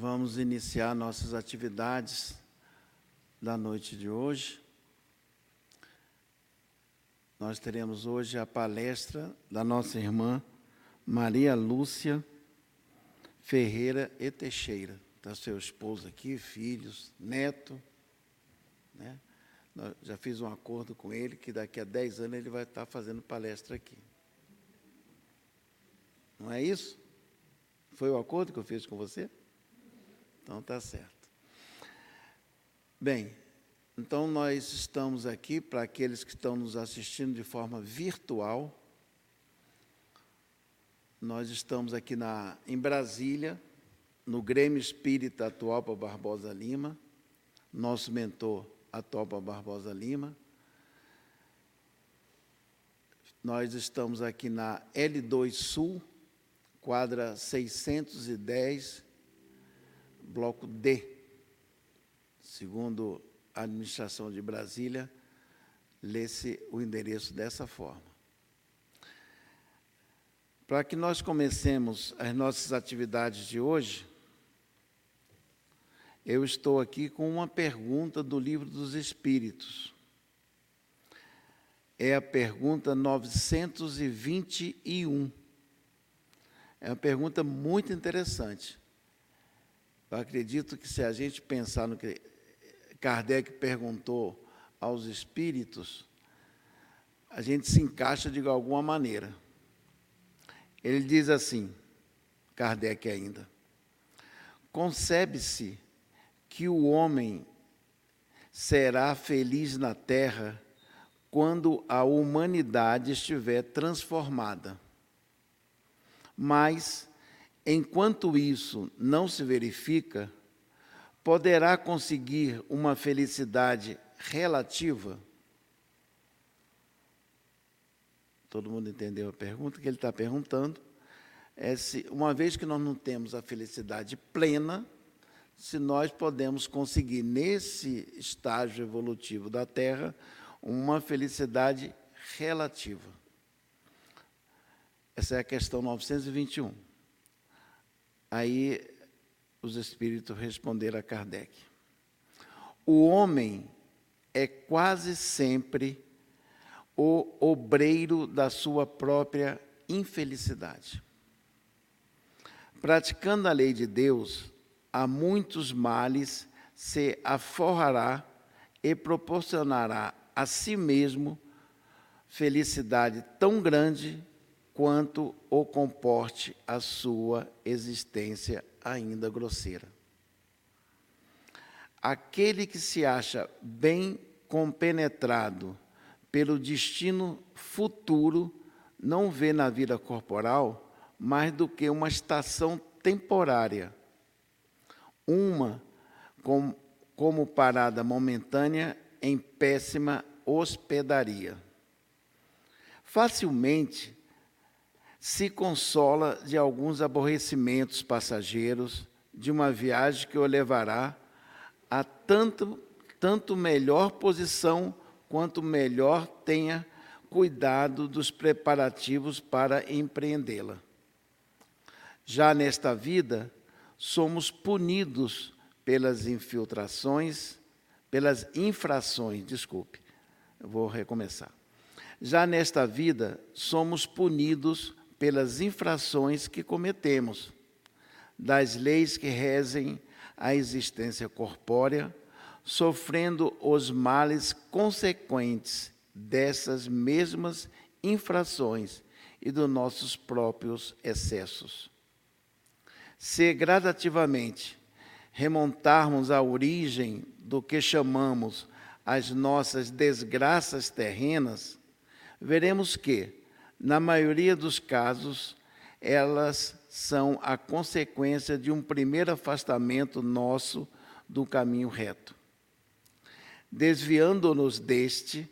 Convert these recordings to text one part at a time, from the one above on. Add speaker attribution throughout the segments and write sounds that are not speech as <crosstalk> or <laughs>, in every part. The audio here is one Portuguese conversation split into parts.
Speaker 1: Vamos iniciar nossas atividades da noite de hoje. Nós teremos hoje a palestra da nossa irmã Maria Lúcia Ferreira e Teixeira. Está seu esposo aqui, filhos, neto. Né? Já fiz um acordo com ele que daqui a 10 anos ele vai estar fazendo palestra aqui. Não é isso? Foi o acordo que eu fiz com você? Então tá certo. Bem, então nós estamos aqui para aqueles que estão nos assistindo de forma virtual. Nós estamos aqui na, em Brasília, no Grêmio Espírita Atualpa Barbosa Lima, nosso mentor Atualpa Barbosa Lima. Nós estamos aqui na L2 Sul, quadra 610, bloco D, segundo a administração de Brasília, lê-se o endereço dessa forma. Para que nós comecemos as nossas atividades de hoje, eu estou aqui com uma pergunta do Livro dos Espíritos. É a pergunta 921. É uma pergunta muito interessante. Eu acredito que se a gente pensar no que Kardec perguntou aos espíritos, a gente se encaixa de alguma maneira. Ele diz assim, Kardec ainda: concebe-se que o homem será feliz na terra quando a humanidade estiver transformada. Mas Enquanto isso não se verifica, poderá conseguir uma felicidade relativa? Todo mundo entendeu a pergunta que ele está perguntando? É se, uma vez que nós não temos a felicidade plena, se nós podemos conseguir, nesse estágio evolutivo da Terra, uma felicidade relativa. Essa é a questão 921. Aí os espíritos responderam a Kardec: O homem é quase sempre o obreiro da sua própria infelicidade. Praticando a lei de Deus, a muitos males se aforrará e proporcionará a si mesmo felicidade tão grande quanto o comporte a sua existência ainda grosseira. Aquele que se acha bem compenetrado pelo destino futuro não vê na vida corporal mais do que uma estação temporária, uma com, como parada momentânea em péssima hospedaria. Facilmente se consola de alguns aborrecimentos passageiros de uma viagem que o levará a tanto, tanto melhor posição quanto melhor tenha cuidado dos preparativos para empreendê-la. Já nesta vida, somos punidos pelas infiltrações, pelas infrações, desculpe, vou recomeçar. Já nesta vida, somos punidos pelas infrações que cometemos, das leis que rezem a existência corpórea, sofrendo os males consequentes dessas mesmas infrações e dos nossos próprios excessos. Se gradativamente remontarmos à origem do que chamamos as nossas desgraças terrenas, veremos que, na maioria dos casos, elas são a consequência de um primeiro afastamento nosso do caminho reto. Desviando-nos deste,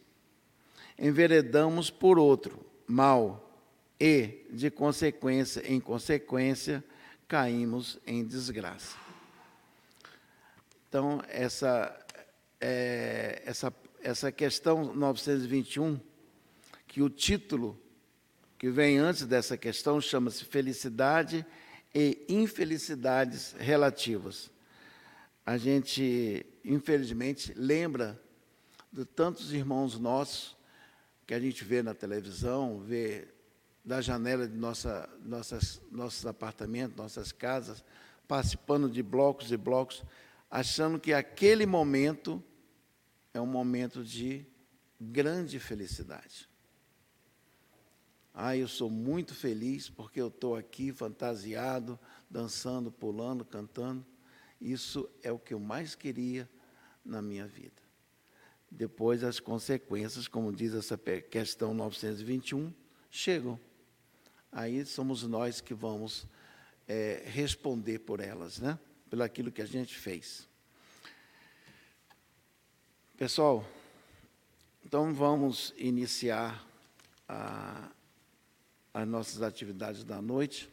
Speaker 1: enveredamos por outro, mal, e, de consequência em consequência, caímos em desgraça. Então, essa, é, essa, essa questão 921, que o título que vem antes dessa questão chama-se felicidade e infelicidades relativas. A gente, infelizmente, lembra de tantos irmãos nossos que a gente vê na televisão, vê da janela de nossa, nossas, nossos apartamentos, nossas casas, participando de blocos e blocos, achando que aquele momento é um momento de grande felicidade. Ah, eu sou muito feliz porque eu estou aqui fantasiado, dançando, pulando, cantando. Isso é o que eu mais queria na minha vida. Depois, as consequências, como diz essa questão 921, chegam. Aí somos nós que vamos é, responder por elas, né? Pelo aquilo que a gente fez. Pessoal, então vamos iniciar a, as nossas atividades da noite,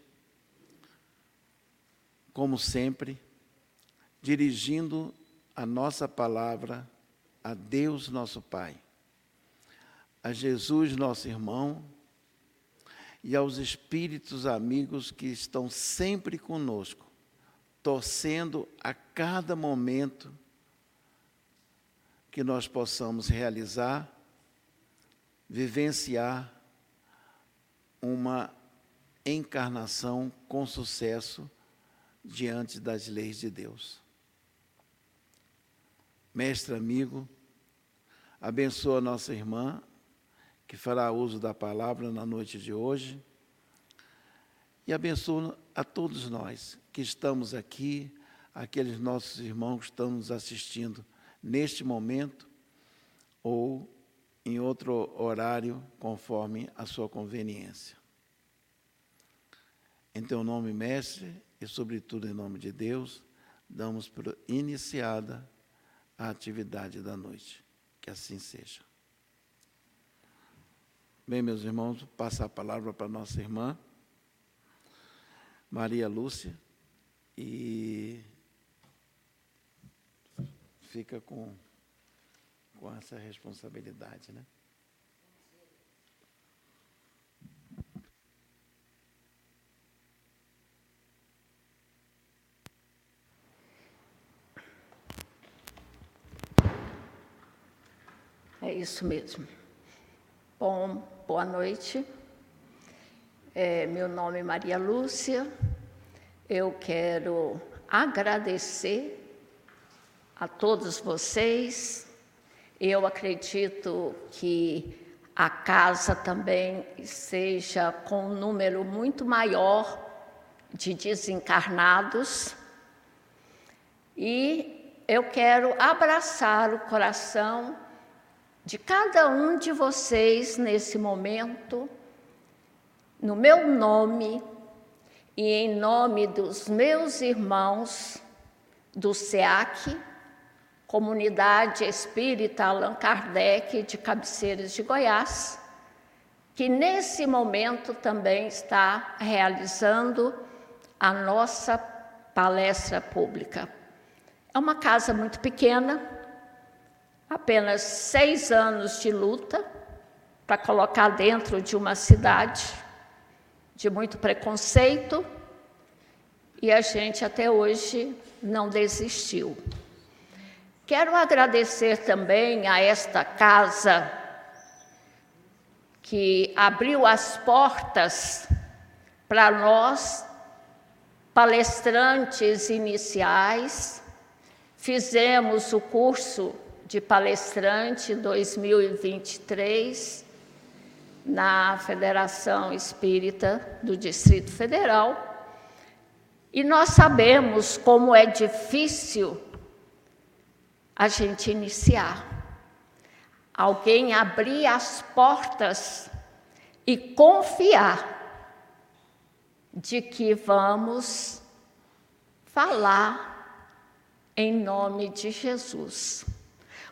Speaker 1: como sempre, dirigindo a nossa palavra a Deus nosso Pai, a Jesus nosso irmão e aos espíritos amigos que estão sempre conosco, torcendo a cada momento que nós possamos realizar, vivenciar uma encarnação com sucesso diante das leis de Deus. Mestre amigo, abençoa nossa irmã, que fará uso da palavra na noite de hoje, e abençoa a todos nós que estamos aqui, aqueles nossos irmãos que estão nos assistindo neste momento ou em outro horário, conforme a sua conveniência. Em teu nome, mestre, e sobretudo em nome de Deus, damos por iniciada a atividade da noite. Que assim seja. Bem, meus irmãos, passar a palavra para nossa irmã, Maria Lúcia, e fica com, com essa responsabilidade, né?
Speaker 2: É isso mesmo. Bom, boa noite. É, meu nome é Maria Lúcia. Eu quero agradecer a todos vocês. Eu acredito que a casa também seja com um número muito maior de desencarnados. E eu quero abraçar o coração de cada um de vocês nesse momento, no meu nome e em nome dos meus irmãos do SEAC, Comunidade Espírita Allan Kardec de Cabeceiras de Goiás, que nesse momento também está realizando a nossa palestra pública. É uma casa muito pequena, apenas seis anos de luta para colocar dentro de uma cidade de muito preconceito e a gente até hoje não desistiu. Quero agradecer também a esta casa que abriu as portas para nós, palestrantes iniciais, fizemos o curso de palestrante 2023 na Federação Espírita do Distrito Federal. E nós sabemos como é difícil a gente iniciar. Alguém abrir as portas e confiar de que vamos falar em nome de Jesus.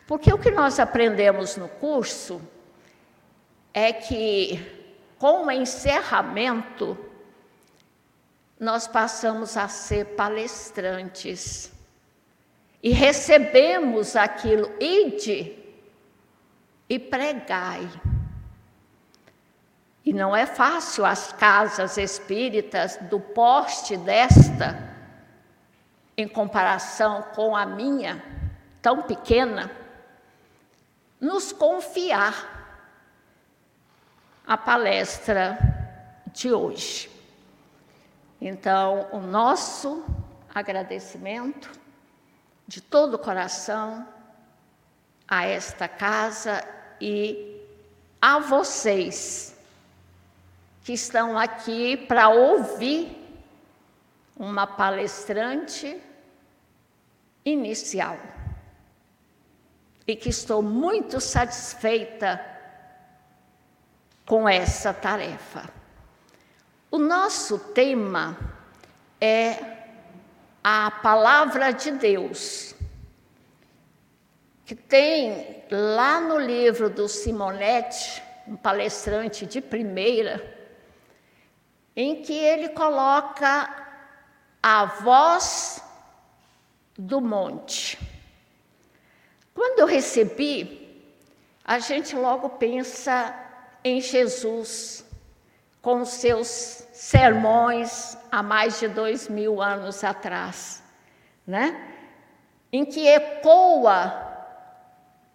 Speaker 2: Porque o que nós aprendemos no curso é que, com o encerramento, nós passamos a ser palestrantes e recebemos aquilo, ide e pregai. E não é fácil as casas espíritas do poste desta, em comparação com a minha, tão pequena, nos confiar a palestra de hoje. Então, o nosso agradecimento de todo o coração a esta casa e a vocês que estão aqui para ouvir uma palestrante inicial. E que estou muito satisfeita com essa tarefa. O nosso tema é a palavra de Deus, que tem lá no livro do Simonetti, um palestrante de primeira, em que ele coloca a voz do monte. Quando eu recebi, a gente logo pensa em Jesus, com os seus sermões há mais de dois mil anos atrás, né? Em que ecoa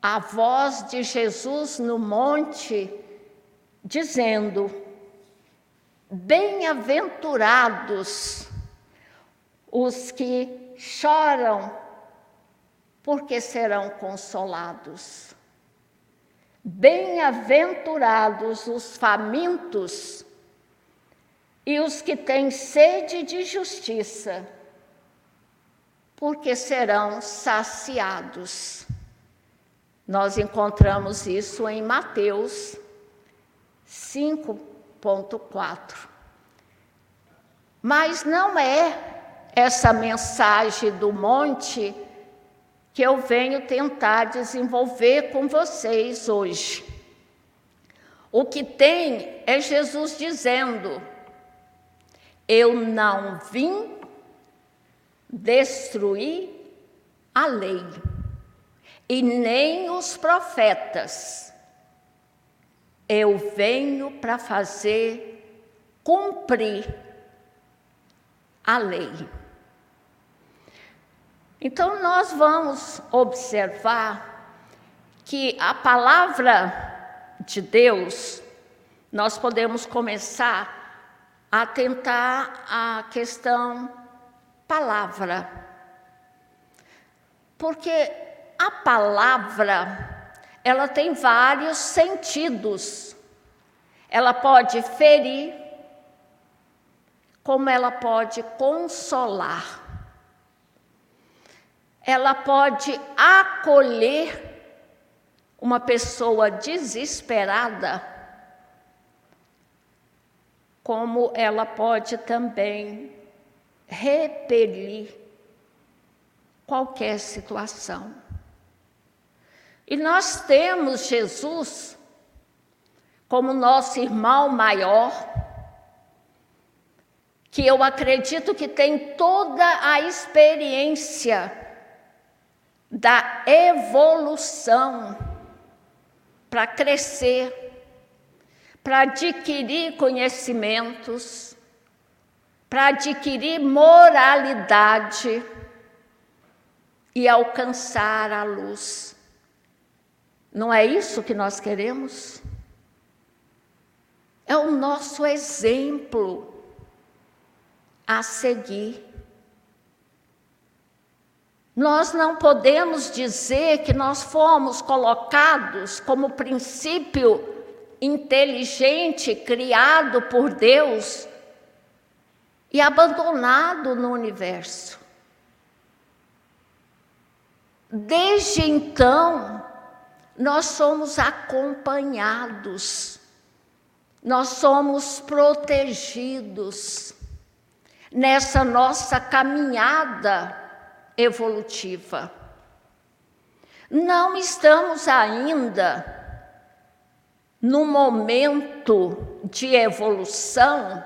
Speaker 2: a voz de Jesus no monte, dizendo: Bem-aventurados os que choram, porque serão consolados. Bem-aventurados os famintos e os que têm sede de justiça, porque serão saciados. Nós encontramos isso em Mateus 5.4. Mas não é essa mensagem do monte que eu venho tentar desenvolver com vocês hoje. O que tem é Jesus dizendo: Eu não vim destruir a lei, e nem os profetas. Eu venho para fazer cumprir a lei. Então, nós vamos observar que a palavra de Deus, nós podemos começar a tentar a questão palavra. Porque a palavra, ela tem vários sentidos. Ela pode ferir, como ela pode consolar ela pode acolher uma pessoa desesperada, como ela pode também repelir qualquer situação. E nós temos Jesus como nosso irmão maior, que eu acredito que tem toda a experiência da evolução para crescer, para adquirir conhecimentos, para adquirir moralidade e alcançar a luz. Não é isso que nós queremos? É o nosso exemplo a seguir. Nós não podemos dizer que nós fomos colocados como princípio inteligente criado por Deus e abandonado no universo. Desde então, nós somos acompanhados, nós somos protegidos nessa nossa caminhada evolutiva. Não estamos ainda no momento de evolução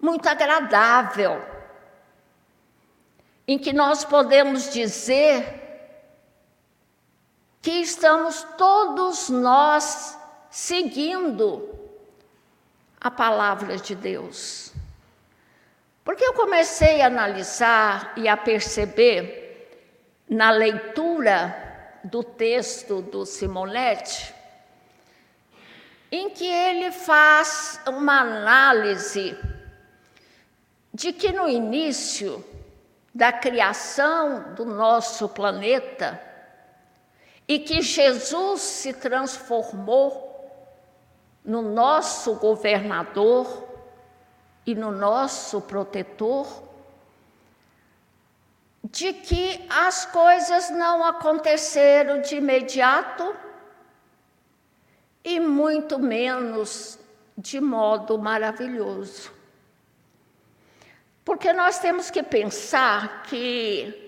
Speaker 2: muito agradável, em que nós podemos dizer que estamos todos nós seguindo a palavra de Deus. Porque eu comecei a analisar e a perceber na leitura do texto do Simonetti, em que ele faz uma análise de que no início da criação do nosso planeta e que Jesus se transformou no nosso governador e no nosso protetor, de que as coisas não aconteceram de imediato e muito menos de modo maravilhoso. Porque nós temos que pensar que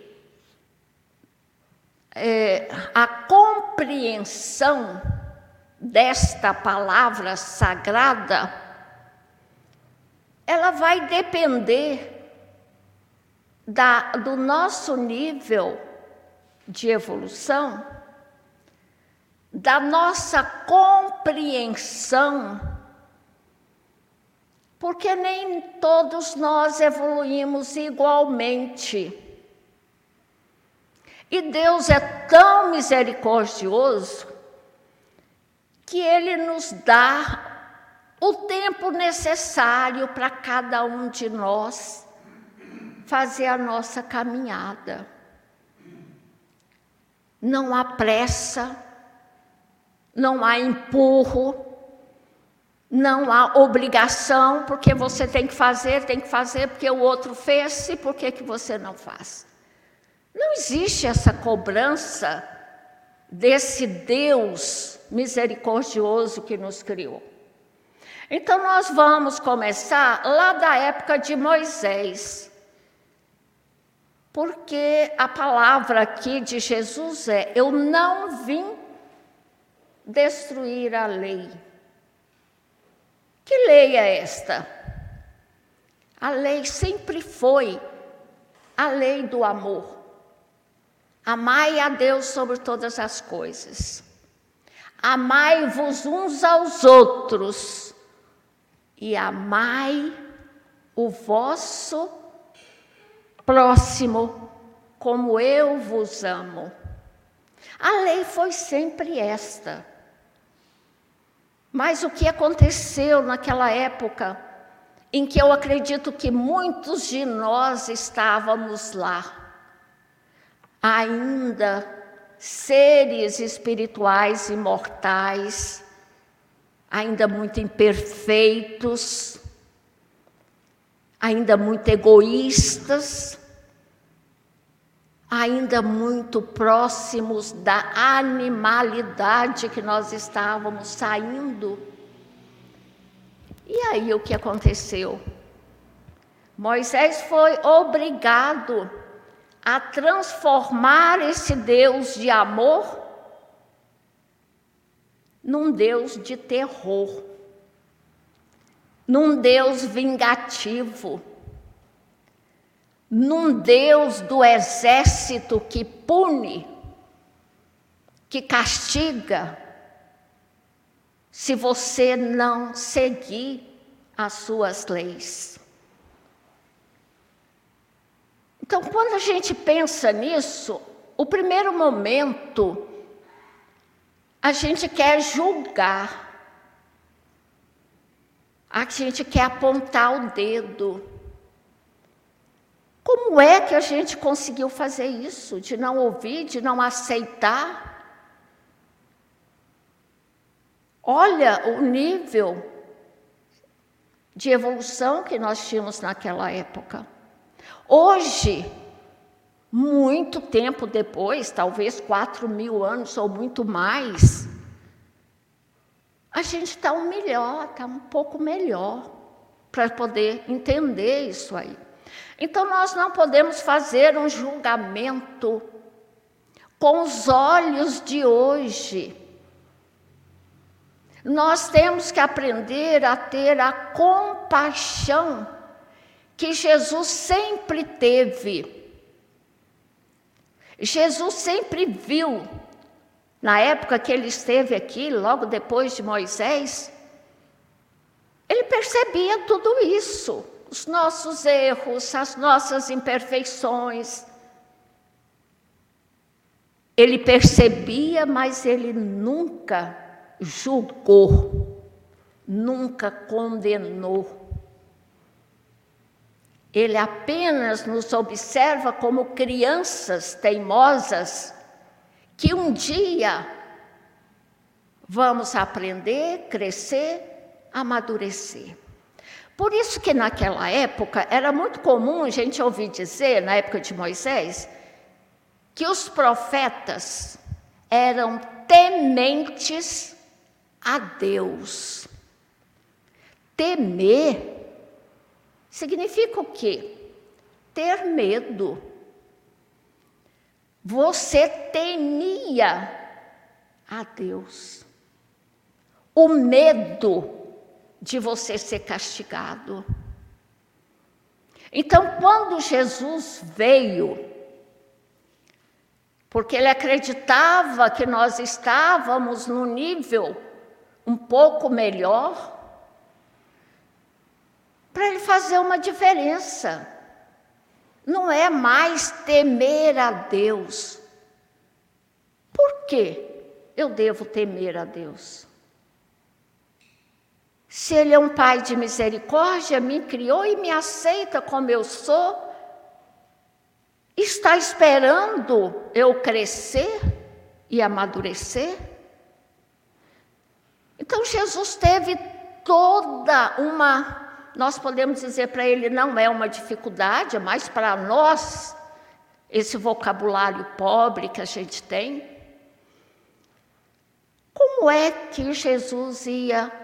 Speaker 2: é, a compreensão desta palavra sagrada, ela vai depender da, do nosso nível de evolução, da nossa compreensão, porque nem todos nós evoluímos igualmente. E Deus é tão misericordioso que Ele nos dá o tempo necessário para cada um de nós fazer a nossa caminhada. Não há pressa, não há empurro, não há obrigação, porque você tem que fazer, tem que fazer porque o outro fez, e por que, que você não faz? Não existe essa cobrança desse Deus misericordioso que nos criou. Então, nós vamos começar lá da época de Moisés, porque a palavra aqui de Jesus é: Eu não vim destruir a lei. Que lei é esta? A lei sempre foi a lei do amor. Amai a Deus sobre todas as coisas. Amai-vos uns aos outros e amai o vosso próximo como eu vos amo. A lei foi sempre esta. Mas o que aconteceu naquela época, em que eu acredito que muitos de nós estávamos lá, ainda seres espirituais imortais, ainda muito imperfeitos, ainda muito egoístas, ainda muito próximos da animalidade que nós estávamos saindo. E aí o que aconteceu? Moisés foi obrigado a transformar esse Deus de amor num Deus de terror, num Deus vingativo, num Deus do exército que pune, que castiga, se você não seguir as suas leis. Então, quando a gente pensa nisso, o primeiro momento, a gente quer julgar, a gente quer apontar o dedo. Como é que a gente conseguiu fazer isso? De não ouvir, de não aceitar? Olha o nível de evolução que nós tínhamos naquela época. Hoje, muito tempo depois, talvez quatro mil anos ou muito mais, a gente está um melhor, está um pouco melhor para poder entender isso aí. Então nós não podemos fazer um julgamento com os olhos de hoje. Nós temos que aprender a ter a compaixão que Jesus sempre teve. Jesus sempre viu, na época que ele esteve aqui, logo depois de Moisés, Ele percebia tudo isso, os nossos erros, as nossas imperfeições. Ele percebia, mas ele nunca julgou, nunca condenou. Ele apenas nos observa como crianças teimosas que um dia vamos aprender, crescer, amadurecer. Por isso que naquela época era muito comum a gente ouvir dizer, na época de Moisés, que os profetas eram tementes a Deus. Temer significa o quê? Ter medo. Você temia a Deus. O medo de você ser castigado. Então, quando Jesus veio, porque ele acreditava que nós estávamos no nível um pouco melhor, para ele fazer uma diferença. Não é mais temer a Deus. Por que eu devo temer a Deus? Se Ele é um Pai de misericórdia, me criou e me aceita como eu sou, está esperando eu crescer e amadurecer? Então Jesus teve toda uma nós podemos dizer para ele não é uma dificuldade, mas para nós, esse vocabulário pobre que a gente tem. Como é que Jesus ia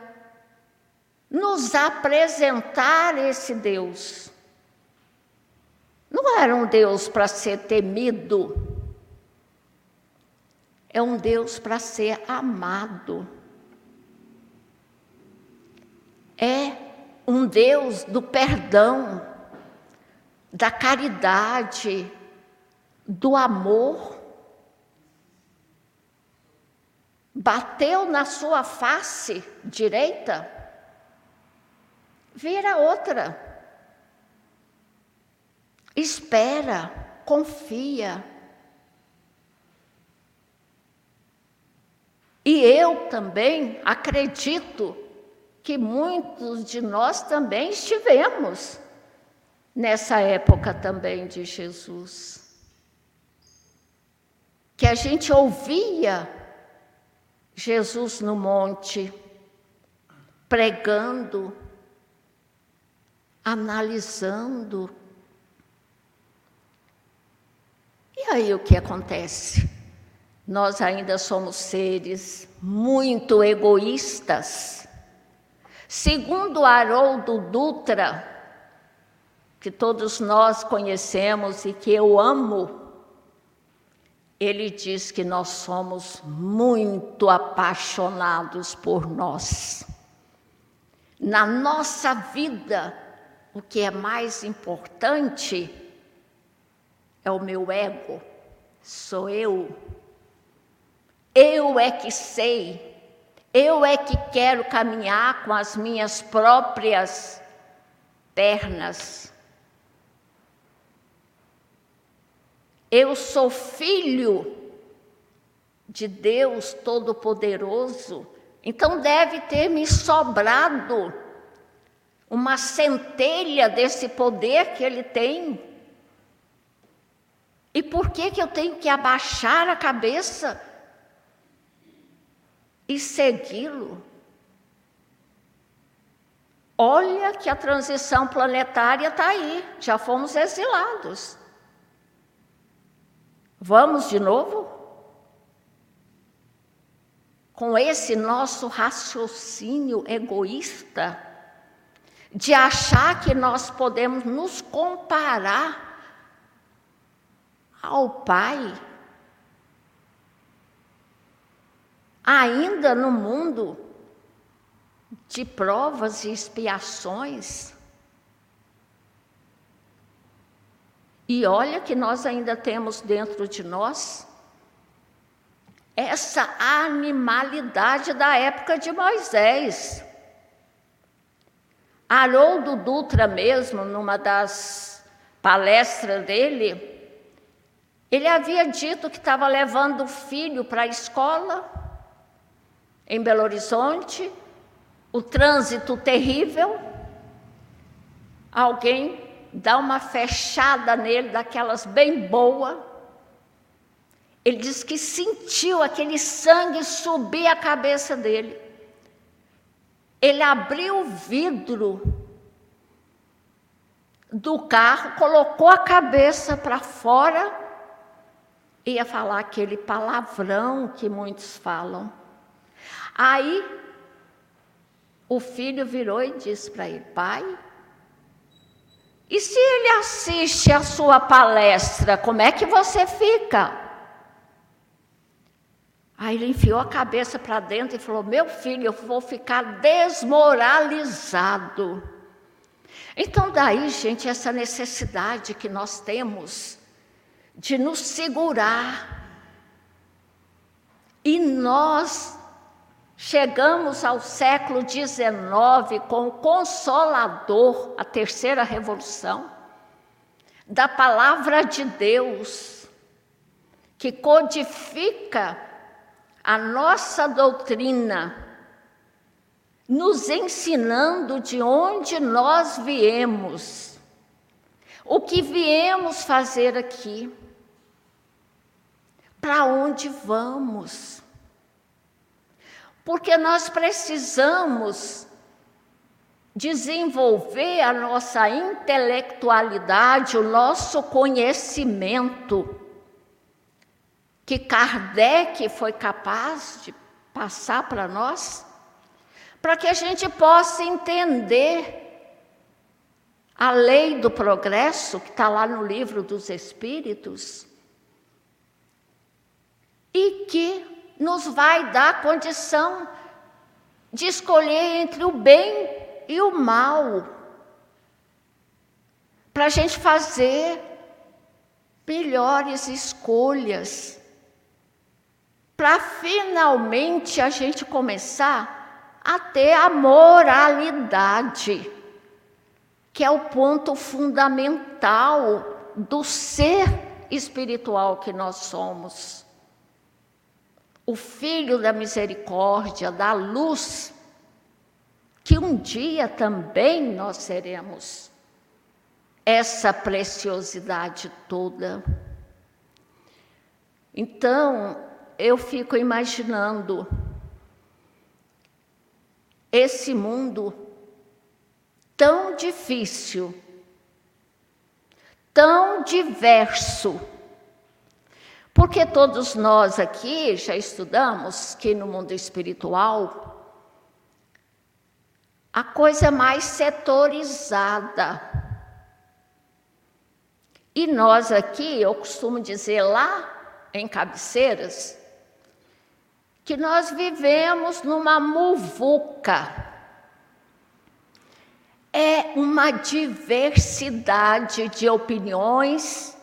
Speaker 2: nos apresentar esse Deus? Não era um Deus para ser temido, é um Deus para ser amado. É um Deus do perdão, da caridade, do amor. Bateu na sua face direita, vira outra. Espera, confia. E eu também acredito que muitos de nós também estivemos nessa época também de Jesus. Que a gente ouvia Jesus no monte, pregando, analisando. E aí o que acontece? Nós ainda somos seres muito egoístas Segundo Haroldo Dutra, que todos nós conhecemos e que eu amo, ele diz que nós somos muito apaixonados por nós. Na nossa vida, o que é mais importante é o meu ego, sou eu. Eu é que sei eu é que quero caminhar com as minhas próprias pernas. Eu sou filho de Deus Todo-Poderoso, então deve ter me sobrado uma centelha desse poder que Ele tem. E por que, que eu tenho que abaixar a cabeça? e segui-lo. Olha que a transição planetária está aí, já fomos exilados. Vamos de novo? Com esse nosso raciocínio egoísta, de achar que nós podemos nos comparar ao Pai ainda no mundo de provas e expiações. E olha que nós ainda temos dentro de nós essa animalidade da época de Moisés. Haroldo Dutra mesmo, numa das palestras dele, ele havia dito que estava levando o filho para a escola em Belo Horizonte, o trânsito terrível. Alguém dá uma fechada nele, daquelas bem boa. Ele diz que sentiu aquele sangue subir a cabeça dele. Ele abriu o vidro do carro, colocou a cabeça para fora, ia falar aquele palavrão que muitos falam. Aí o filho virou e disse para ele: Pai, e se ele assiste a sua palestra, como é que você fica? Aí ele enfiou a cabeça para dentro e falou: Meu filho, eu vou ficar desmoralizado. Então, daí, gente, essa necessidade que nós temos de nos segurar. E nós chegamos ao século XIX com o Consolador, a terceira revolução, da palavra de Deus, que codifica a nossa doutrina, nos ensinando de onde nós viemos, o que viemos fazer aqui, para onde vamos. Porque nós precisamos desenvolver a nossa intelectualidade, o nosso conhecimento que Kardec foi capaz de passar para nós, para que a gente possa entender a lei do progresso, que está lá no livro dos Espíritos, e que nos vai dar condição de escolher entre o bem e o mal, para a gente fazer melhores escolhas para finalmente a gente começar a ter a moralidade, que é o ponto fundamental do ser espiritual que nós somos. O Filho da misericórdia, da luz, que um dia também nós seremos. Essa preciosidade toda. Então, eu fico imaginando esse mundo tão difícil, tão diverso, porque todos nós aqui já estudamos que no mundo espiritual a coisa é mais setorizada. E nós aqui, eu costumo dizer lá em cabeceiras, que nós vivemos numa muvuca. É uma diversidade de opiniões,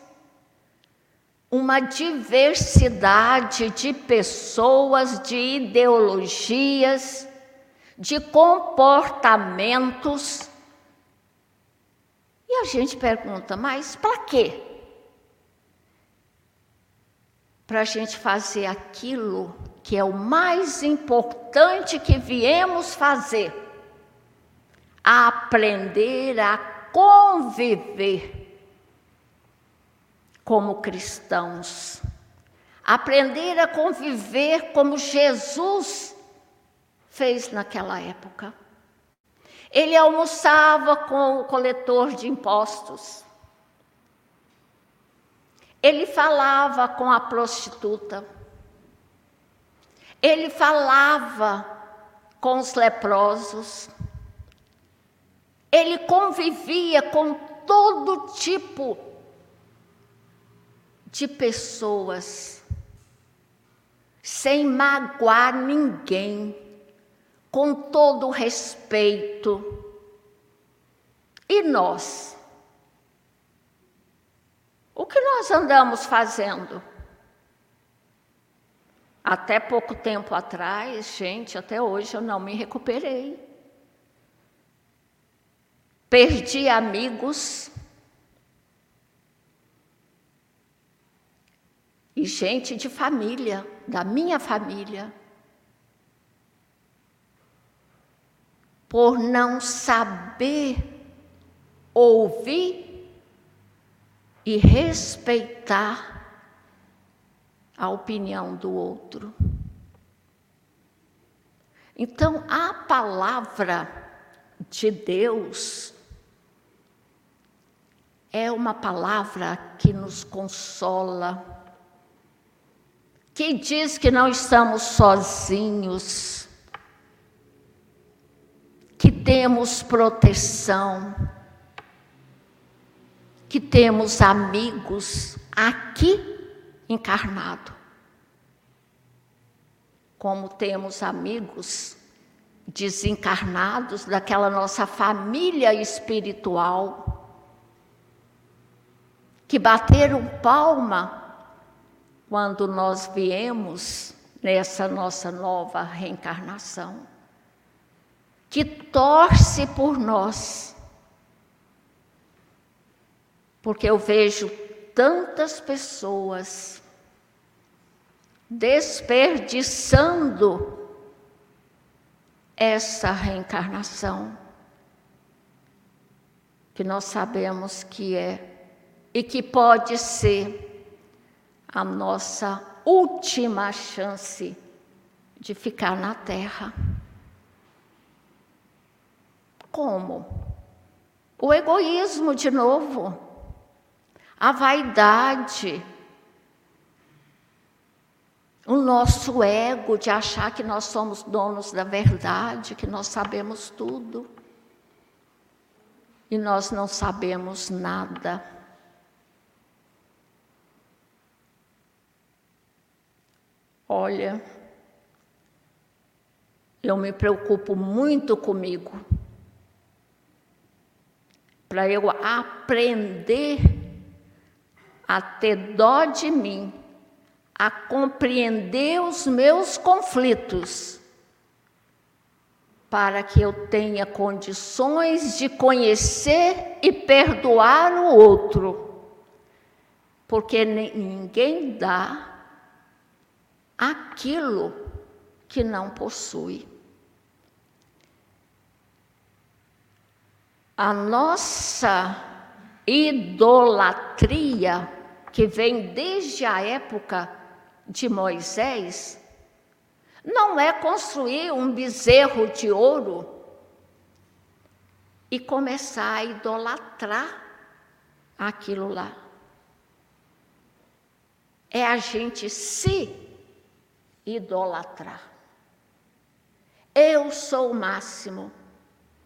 Speaker 2: uma diversidade de pessoas, de ideologias, de comportamentos. E a gente pergunta, mas para quê? Para a gente fazer aquilo que é o mais importante que viemos fazer, aprender a conviver como cristãos, aprender a conviver como Jesus fez naquela época. Ele almoçava com o coletor de impostos. Ele falava com a prostituta. Ele falava com os leprosos, ele convivia com todo tipo de pessoas, sem magoar ninguém, com todo respeito. E nós? O que nós andamos fazendo? Até pouco tempo atrás, gente, até hoje eu não me recuperei. perdi amigos e gente de família, da minha família, por não saber ouvir e respeitar a opinião do outro. Então, a palavra de Deus é uma palavra que nos consola, que diz que não estamos sozinhos, que temos proteção, que temos amigos aqui encarnado. Como temos amigos desencarnados daquela nossa família espiritual, que bateram palma quando nós viemos nessa nossa nova reencarnação, que torce por nós, porque eu vejo tantas pessoas desperdiçando essa reencarnação, que nós sabemos que é e que pode ser a nossa última chance de ficar na Terra. Como? O egoísmo de novo a vaidade, o nosso ego de achar que nós somos donos da verdade, que nós sabemos tudo. E nós não sabemos nada. Olha, eu me preocupo muito comigo, para eu aprender a ter dó de mim, a compreender os meus conflitos, para que eu tenha condições de conhecer e perdoar o outro, porque ninguém dá aquilo que não possui. A nossa idolatria que vem desde a época de Moisés, não é construir um bezerro de ouro e começar a idolatrar aquilo lá. É a gente se idolatrar. Eu sou o máximo,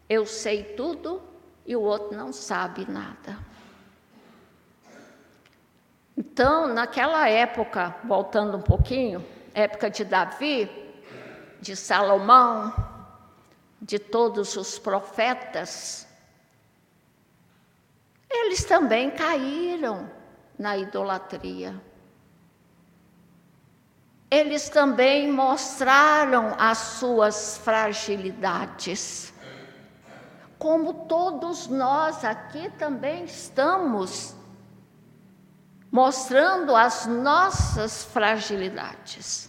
Speaker 2: eu sei tudo e o outro não sabe nada. Então, naquela época, voltando um pouquinho, época de Davi, de Salomão, de todos os profetas, eles também caíram na idolatria. Eles também mostraram as suas fragilidades. Como todos nós aqui também estamos mostrando as nossas fragilidades.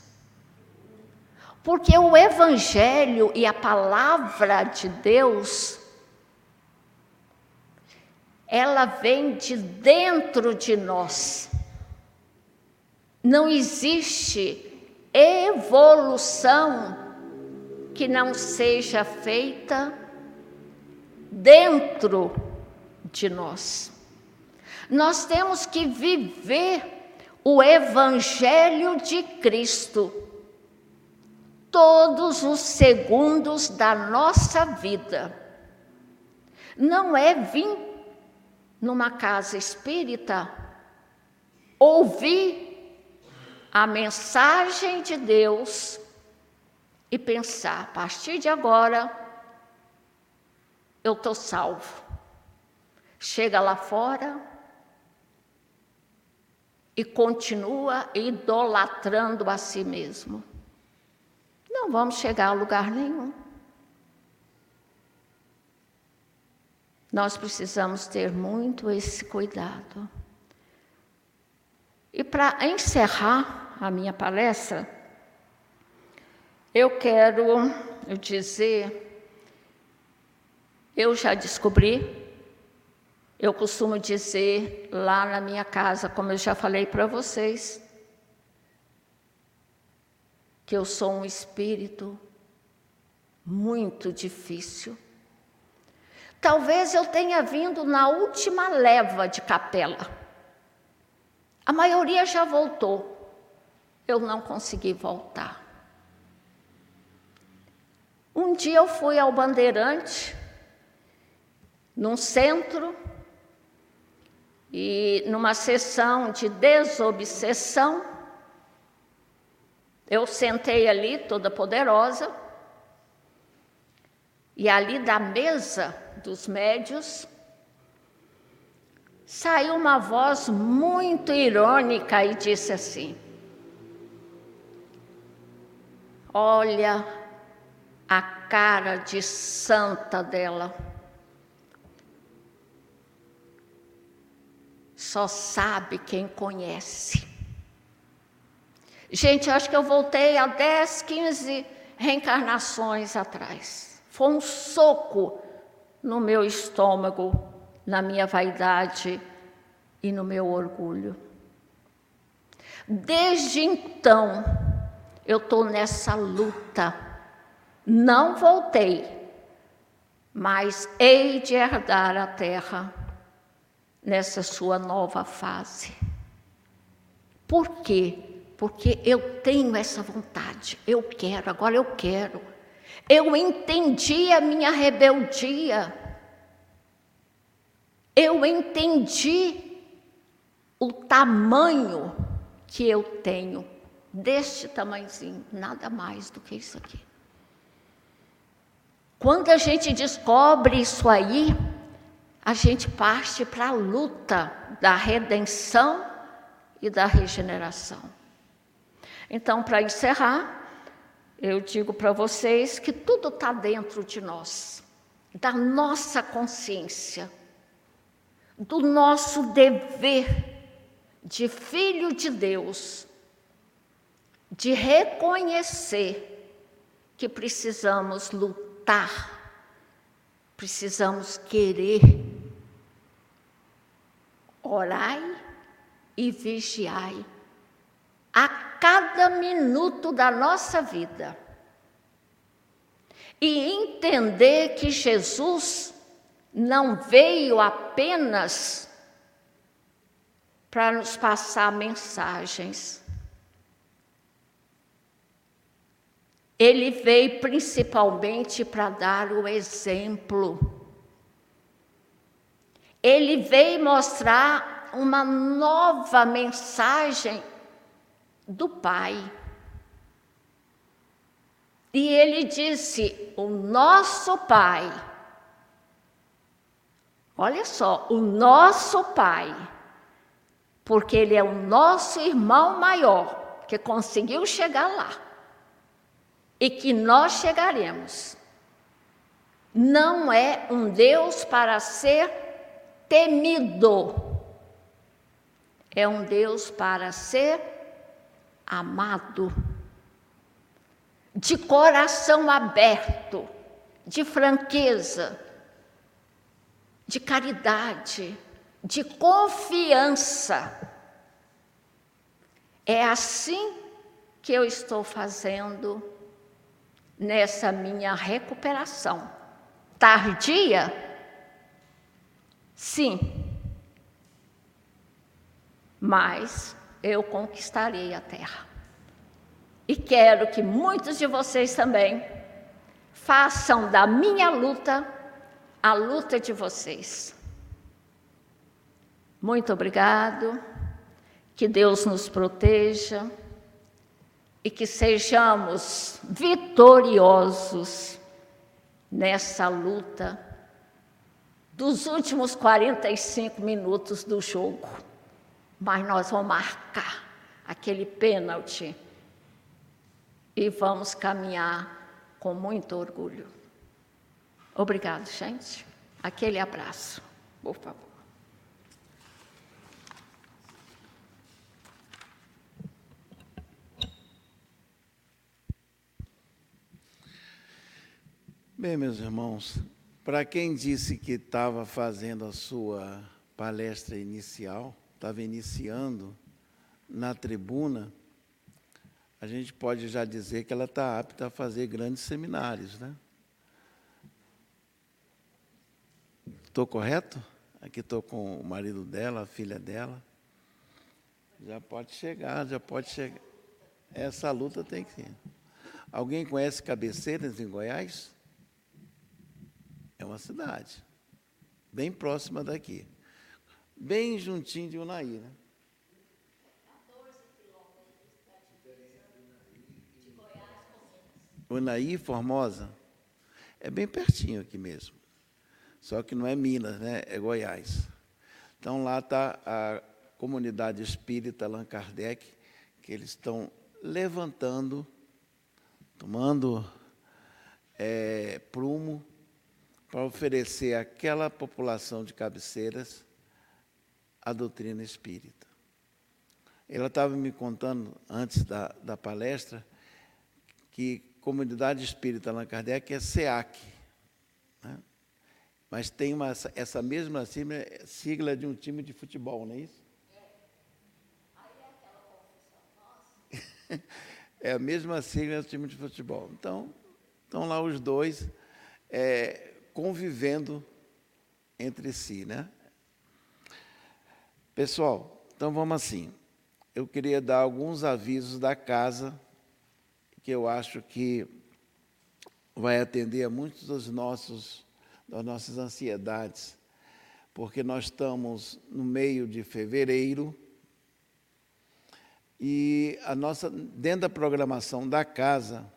Speaker 2: Porque o Evangelho e a palavra de Deus, ela vem de dentro de nós. Não existe evolução que não seja feita dentro de nós. Nós temos que viver o Evangelho de Cristo todos os segundos da nossa vida. Não é vir numa casa espírita ouvir a mensagem de Deus e pensar: a partir de agora, eu estou salvo. Chega lá fora, e continua idolatrando a si mesmo. Não vamos chegar a lugar nenhum. Nós precisamos ter muito esse cuidado. E para encerrar a minha palestra, eu quero dizer, eu já descobri, eu costumo dizer lá na minha casa, como eu já falei para vocês, que eu sou um espírito muito difícil. Talvez eu tenha vindo na última leva de capela. A maioria já voltou. Eu não consegui voltar. Um dia eu fui ao Bandeirante, num centro, e numa sessão de desobsessão, eu sentei ali, toda poderosa, e ali da mesa dos médios saiu uma voz muito irônica e disse assim: Olha a cara de santa dela. Só sabe quem conhece. Gente, acho que eu voltei a 10, 15 reencarnações atrás. Foi um soco no meu estômago, na minha vaidade e no meu orgulho. Desde então, eu estou nessa luta. Não voltei, mas hei de herdar a terra nessa sua nova fase. Por quê? porque eu tenho essa vontade, eu quero, agora eu quero. Eu entendi a minha rebeldia, eu entendi o tamanho que eu tenho, deste tamanhozinho, nada mais do que isso aqui. Quando a gente descobre isso aí, a gente parte para a luta da redenção e da regeneração. Então, para encerrar, eu digo para vocês que tudo está dentro de nós, da nossa consciência, do nosso dever de filho de Deus, de reconhecer que precisamos lutar, precisamos querer, orai e vigiai a cada minuto da nossa vida. E entender que Jesus não veio apenas para nos passar mensagens. Ele veio principalmente para dar o exemplo. Ele veio mostrar uma nova mensagem do Pai. E ele disse: O nosso Pai. Olha só, o nosso Pai, porque ele é o nosso irmão maior que conseguiu chegar lá e que nós chegaremos. Não é um Deus para ser temido, é um Deus para ser amado, de coração aberto, de franqueza, de caridade, de confiança. É assim que eu estou fazendo nessa minha recuperação. Tardia? Sim. Mas eu conquistarei a terra. E quero que muitos de vocês também façam da minha luta a luta de vocês. Muito obrigado, que Deus nos proteja e que sejamos vitoriosos nessa luta dos últimos 45 minutos do jogo mas nós vamos marcar aquele pênalti e vamos caminhar com muito orgulho. Obrigado, gente. Aquele abraço, por favor.
Speaker 1: Bem, meus irmãos, para quem disse que estava fazendo a sua palestra inicial, estava iniciando na tribuna, a gente pode já dizer que ela está apta a fazer grandes seminários, né? Estou correto? Aqui estou com o marido dela, a filha dela. Já pode chegar, já pode chegar. Essa luta tem que ir. Alguém conhece Cabeceiras em Goiás? É uma cidade, bem próxima daqui. Bem juntinho de Unaí, né? Unaí, Formosa, é bem pertinho aqui mesmo. Só que não é Minas, né? É Goiás. Então lá está a comunidade espírita Allan Kardec, que eles estão levantando, tomando é, prumo para oferecer àquela população de cabeceiras a doutrina espírita. Ela estava me contando, antes da, da palestra, que Comunidade Espírita Allan Kardec é SEAC, né? mas tem uma, essa mesma sigla, sigla de um time de futebol, não é isso? É <laughs> a mesma sigla do time de futebol. Então, estão lá os dois. É, convivendo entre si, né? Pessoal, então vamos assim. Eu queria dar alguns avisos da casa que eu acho que vai atender a muitos dos nossos das nossas ansiedades, porque nós estamos no meio de fevereiro e a nossa dentro da programação da casa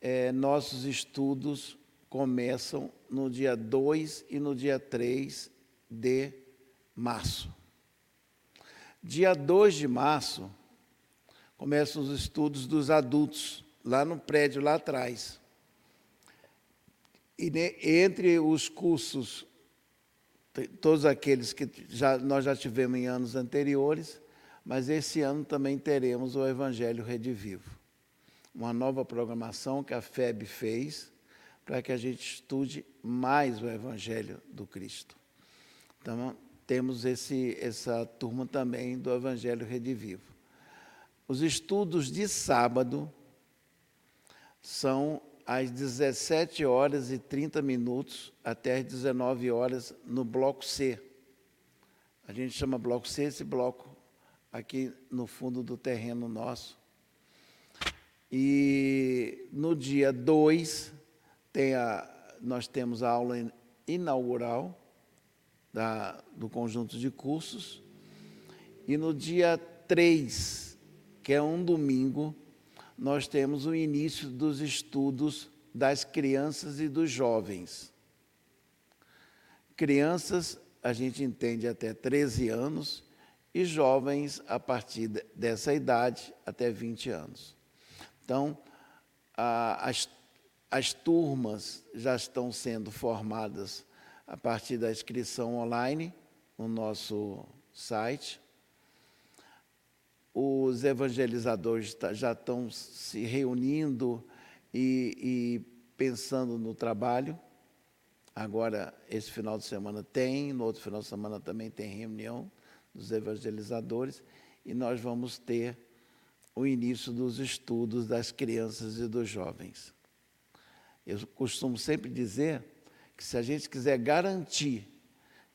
Speaker 1: é, nossos estudos começam no dia 2 e no dia 3 de março. Dia 2 de março, começam os estudos dos adultos, lá no prédio lá atrás. E entre os cursos, todos aqueles que já, nós já tivemos em anos anteriores, mas esse ano também teremos o Evangelho Redivivo. Uma nova programação que a FEB fez, para que a gente estude mais o Evangelho do Cristo. Então, temos esse, essa turma também do Evangelho Redivivo. Os estudos de sábado são às 17 horas e 30 minutos até às 19 horas no bloco C. A gente chama bloco C esse bloco aqui no fundo do terreno nosso. E no dia 2 tem a, nós temos a aula inaugural da, do conjunto de cursos. E no dia 3, que é um domingo, nós temos o início dos estudos das crianças e dos jovens. Crianças, a gente entende até 13 anos, e jovens a partir dessa idade, até 20 anos. Então, a, as as turmas já estão sendo formadas a partir da inscrição online no nosso site. Os evangelizadores já estão se reunindo e, e pensando no trabalho. Agora, esse final de semana tem, no outro final de semana também tem reunião dos evangelizadores, e nós vamos ter o início dos estudos das crianças e dos jovens. Eu costumo sempre dizer que se a gente quiser garantir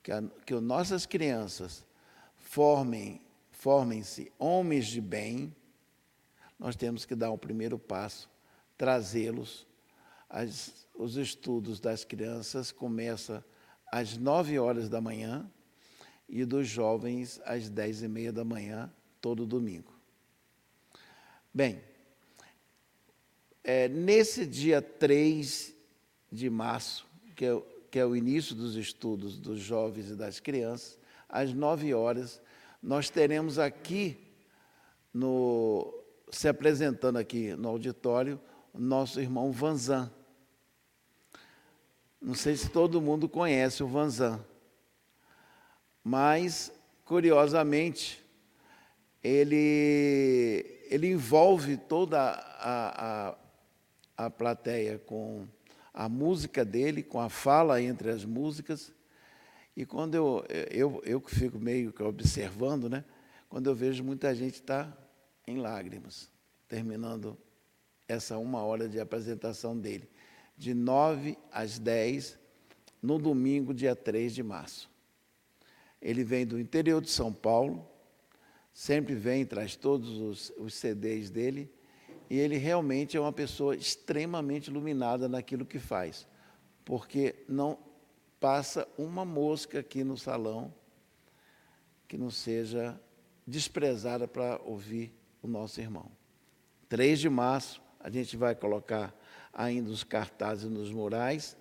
Speaker 1: que, a, que as nossas crianças formem, formem-se homens de bem, nós temos que dar o um primeiro passo, trazê-los. Os estudos das crianças começam às nove horas da manhã e dos jovens às dez e meia da manhã, todo domingo. Bem, é, nesse dia 3 de março, que é, que é o início dos estudos dos jovens e das crianças, às 9 horas, nós teremos aqui, no, se apresentando aqui no auditório, nosso irmão Vanzan. Não sei se todo mundo conhece o Vanzan, mas, curiosamente, ele, ele envolve toda a, a, a plateia com a música dele, com a fala entre as músicas. E quando eu, eu, eu que fico meio que observando, né? quando eu vejo muita gente estar tá em lágrimas, terminando essa uma hora de apresentação dele de 9 às 10, no domingo, dia 3 de março. Ele vem do interior de São Paulo, sempre vem, traz todos os, os CDs dele, e ele realmente é uma pessoa extremamente iluminada naquilo que faz, porque não passa uma mosca aqui no salão que não seja desprezada para ouvir o nosso irmão. 3 de março, a gente vai colocar ainda os cartazes nos murais,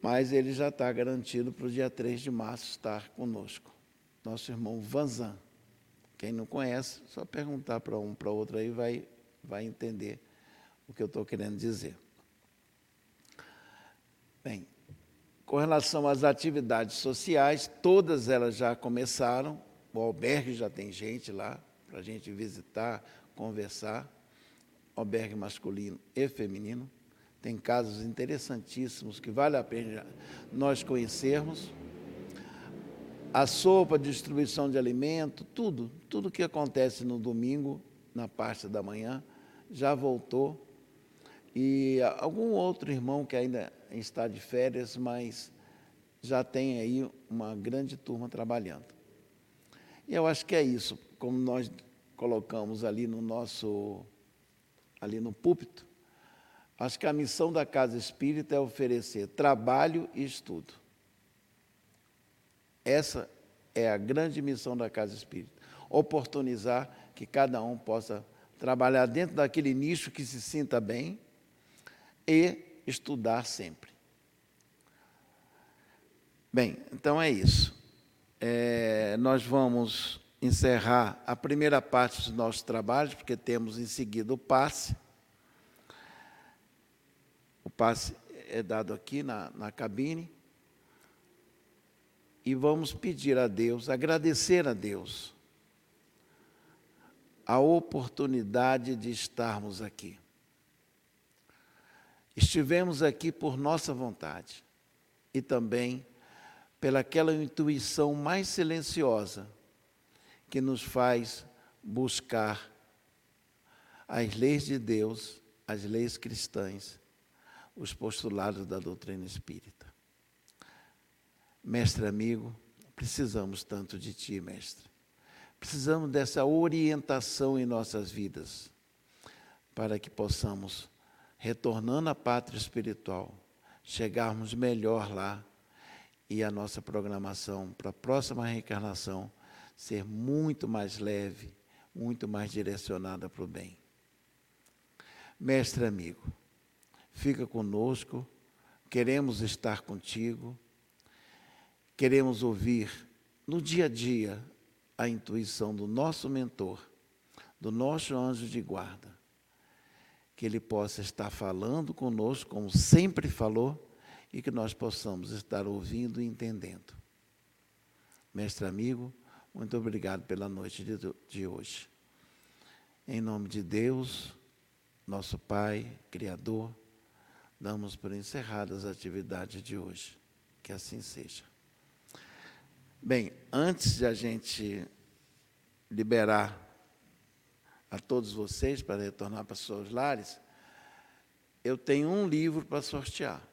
Speaker 1: mas ele já está garantido para o dia 3 de março estar conosco. Nosso irmão Vanzan. Quem não conhece, só perguntar para um para outro aí vai, vai entender o que eu estou querendo dizer. Bem, com relação às atividades sociais, todas elas já começaram. O albergue já tem gente lá para a gente visitar, conversar albergue masculino e feminino. Tem casos interessantíssimos que vale a pena nós conhecermos. A sopa, distribuição de alimento, tudo, tudo que acontece no domingo, na parte da manhã, já voltou. E algum outro irmão que ainda está de férias, mas já tem aí uma grande turma trabalhando. E eu acho que é isso, como nós colocamos ali no nosso ali no púlpito, acho que a missão da casa espírita é oferecer trabalho e estudo. Essa é a grande missão da casa espírita. Oportunizar que cada um possa trabalhar dentro daquele nicho que se sinta bem e estudar sempre. Bem, então é isso. É, nós vamos encerrar a primeira parte dos nossos trabalhos, porque temos em seguida o passe. O passe é dado aqui na, na cabine. E vamos pedir a Deus, agradecer a Deus, a oportunidade de estarmos aqui. Estivemos aqui por nossa vontade e também pelaquela intuição mais silenciosa que nos faz buscar as leis de Deus, as leis cristãs, os postulados da doutrina espírita. Mestre amigo, precisamos tanto de Ti, Mestre. Precisamos dessa orientação em nossas vidas, para que possamos, retornando à pátria espiritual, chegarmos melhor lá e a nossa programação para a próxima reencarnação ser muito mais leve, muito mais direcionada para o bem. Mestre amigo, fica conosco, queremos estar contigo, queremos ouvir no dia a dia a intuição do nosso mentor, do nosso anjo de guarda, que ele possa estar falando conosco como sempre falou e que nós possamos estar ouvindo e entendendo. Mestre amigo, muito obrigado pela noite de, de hoje. Em nome de Deus, nosso Pai, Criador, damos por encerradas as atividades de hoje. Que assim seja. Bem, antes de a gente liberar a todos vocês para retornar para seus lares, eu tenho um livro para sortear.